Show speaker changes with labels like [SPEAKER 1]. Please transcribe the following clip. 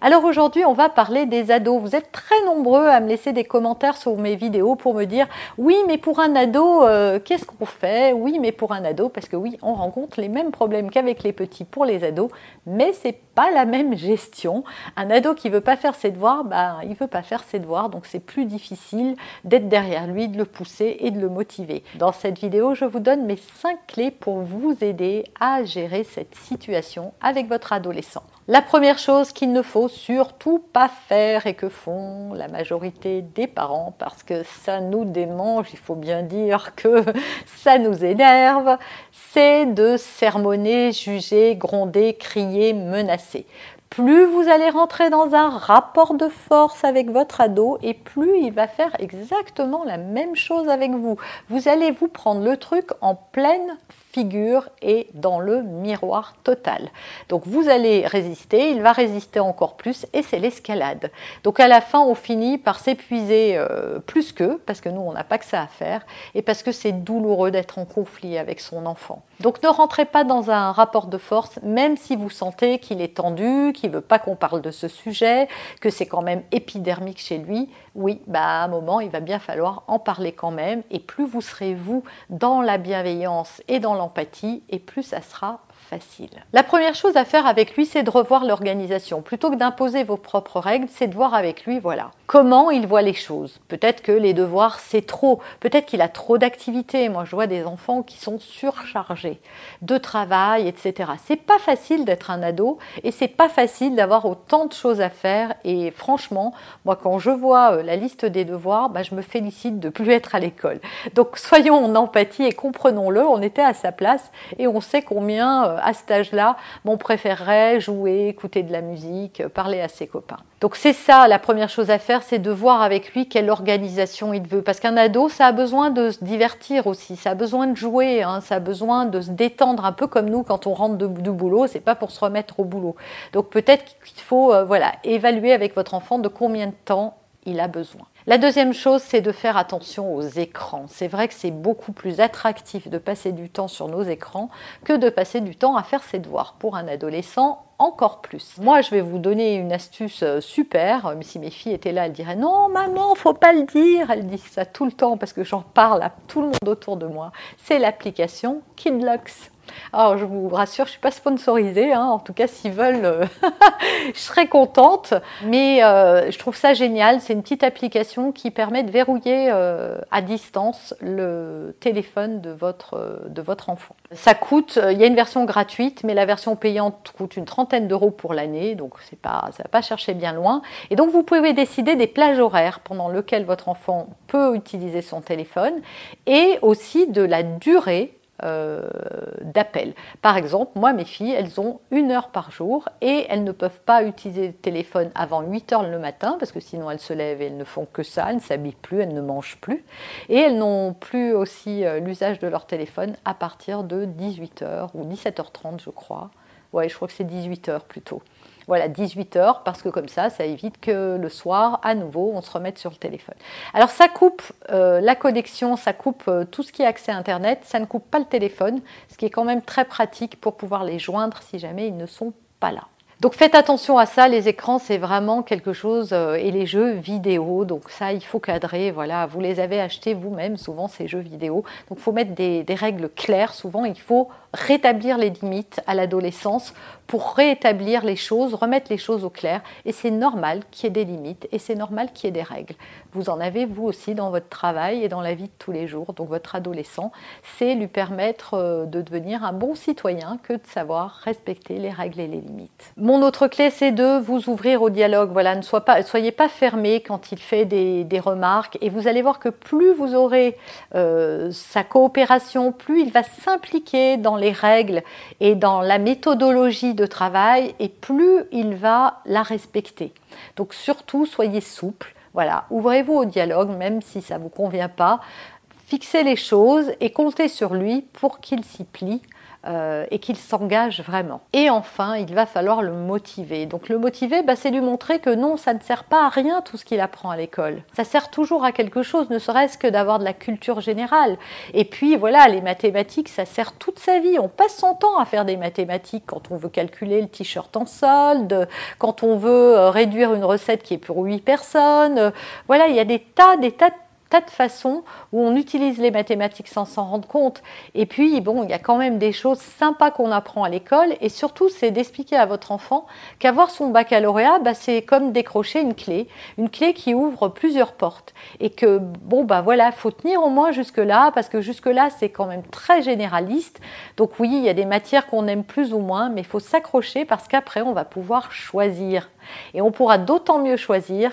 [SPEAKER 1] Alors aujourd'hui, on va parler des ados. Vous êtes très nombreux à me laisser des commentaires sur mes vidéos pour me dire oui, mais pour un ado, euh, qu'est-ce qu'on fait? Oui, mais pour un ado, parce que oui, on rencontre les mêmes problèmes qu'avec les petits pour les ados, mais c'est pas la même gestion. Un ado qui veut pas faire ses devoirs, bah, il veut pas faire ses devoirs, donc c'est plus difficile d'être derrière lui, de le pousser et de le motiver. Dans cette vidéo, je vous donne mes 5 clés pour vous aider à gérer cette situation avec votre adolescent. La première chose qu'il ne faut surtout pas faire et que font la majorité des parents, parce que ça nous démange, il faut bien dire que ça nous énerve, c'est de sermonner, juger, gronder, crier, menacer plus vous allez rentrer dans un rapport de force avec votre ado et plus il va faire exactement la même chose avec vous. Vous allez vous prendre le truc en pleine figure et dans le miroir total. Donc vous allez résister, il va résister encore plus et c'est l'escalade. Donc à la fin, on finit par s'épuiser euh, plus qu'eux, parce que nous, on n'a pas que ça à faire, et parce que c'est douloureux d'être en conflit avec son enfant. Donc ne rentrez pas dans un rapport de force, même si vous sentez qu'il est tendu, qu'il ne veut pas qu'on parle de ce sujet, que c'est quand même épidermique chez lui. Oui, bah à un moment, il va bien falloir en parler quand même, et plus vous serez vous dans la bienveillance et dans l'empathie, et plus ça sera La première chose à faire avec lui, c'est de revoir l'organisation. Plutôt que d'imposer vos propres règles, c'est de voir avec lui, voilà, comment il voit les choses. Peut-être que les devoirs, c'est trop. Peut-être qu'il a trop d'activités. Moi, je vois des enfants qui sont surchargés de travail, etc. C'est pas facile d'être un ado et c'est pas facile d'avoir autant de choses à faire. Et franchement, moi, quand je vois euh, la liste des devoirs, bah, je me félicite de plus être à l'école. Donc, soyons en empathie et comprenons-le. On était à sa place et on sait combien euh, à cet âge-là, on préférerait jouer, écouter de la musique, parler à ses copains. Donc c'est ça, la première chose à faire, c'est de voir avec lui quelle organisation il veut. Parce qu'un ado, ça a besoin de se divertir aussi, ça a besoin de jouer, hein, ça a besoin de se détendre un peu comme nous quand on rentre du boulot, c'est pas pour se remettre au boulot. Donc peut-être qu'il faut euh, voilà, évaluer avec votre enfant de combien de temps il a besoin. La deuxième chose, c'est de faire attention aux écrans. C'est vrai que c'est beaucoup plus attractif de passer du temps sur nos écrans que de passer du temps à faire ses devoirs. Pour un adolescent, encore plus. Moi, je vais vous donner une astuce euh, super. Si mes filles étaient là, elles diraient non, maman, faut pas le dire. Elles disent ça tout le temps parce que j'en parle à tout le monde autour de moi. C'est l'application Kidlocks. Alors, je vous rassure, je ne suis pas sponsorisée. Hein. En tout cas, s'ils veulent, euh, je serais contente. Mais euh, je trouve ça génial. C'est une petite application qui permet de verrouiller euh, à distance le téléphone de votre, de votre enfant. Ça coûte, il y a une version gratuite, mais la version payante coûte une trentaine d'euros pour l'année. Donc, pas, ça ne va pas chercher bien loin. Et donc, vous pouvez décider des plages horaires pendant lesquelles votre enfant peut utiliser son téléphone et aussi de la durée euh, d'appel. Par exemple, moi, mes filles, elles ont une heure par jour et elles ne peuvent pas utiliser le téléphone avant 8 heures le matin parce que sinon elles se lèvent et elles ne font que ça, elles ne s'habillent plus, elles ne mangent plus. Et elles n'ont plus aussi euh, l'usage de leur téléphone à partir de 18 heures ou 17h30, je crois. Ouais, je crois que c'est 18 heures plutôt. Voilà, 18 heures, parce que comme ça, ça évite que le soir, à nouveau, on se remette sur le téléphone. Alors ça coupe euh, la connexion, ça coupe euh, tout ce qui est accès à Internet, ça ne coupe pas le téléphone, ce qui est quand même très pratique pour pouvoir les joindre si jamais ils ne sont pas là. Donc faites attention à ça, les écrans c'est vraiment quelque chose, euh, et les jeux vidéo, donc ça il faut cadrer, voilà, vous les avez achetés vous-même souvent ces jeux vidéo, donc il faut mettre des, des règles claires, souvent il faut rétablir les limites à l'adolescence pour rétablir les choses, remettre les choses au clair. Et c'est normal qu'il y ait des limites et c'est normal qu'il y ait des règles. Vous en avez vous aussi dans votre travail et dans la vie de tous les jours. Donc votre adolescent, c'est lui permettre euh, de devenir un bon citoyen que de savoir respecter les règles et les limites. Mon autre clé, c'est de vous ouvrir au dialogue. Voilà, ne soyez pas, fermé quand il fait des, remarques. Et vous allez voir que plus vous aurez euh, sa coopération, plus il va s'impliquer dans les règles et dans la méthodologie de travail, et plus il va la respecter. Donc surtout, soyez souple. Voilà, ouvrez-vous au dialogue, même si ça ne vous convient pas. Fixez les choses et comptez sur lui pour qu'il s'y plie euh, et qu'il s'engage vraiment. Et enfin, il va falloir le motiver. Donc le motiver, bah, c'est lui montrer que non, ça ne sert pas à rien tout ce qu'il apprend à l'école. Ça sert toujours à quelque chose, ne serait-ce que d'avoir de la culture générale. Et puis voilà, les mathématiques, ça sert toute sa vie. On passe son temps à faire des mathématiques quand on veut calculer le t-shirt en solde, quand on veut euh, réduire une recette qui est pour 8 personnes. Voilà, il y a des tas, des tas de tas de façons où on utilise les mathématiques sans s'en rendre compte. Et puis, bon, il y a quand même des choses sympas qu'on apprend à l'école. Et surtout, c'est d'expliquer à votre enfant qu'avoir son baccalauréat, bah, c'est comme décrocher une clé, une clé qui ouvre plusieurs portes. Et que, bon, bah voilà, faut tenir au moins jusque-là, parce que jusque-là, c'est quand même très généraliste. Donc oui, il y a des matières qu'on aime plus ou moins, mais il faut s'accrocher parce qu'après, on va pouvoir choisir. Et on pourra d'autant mieux choisir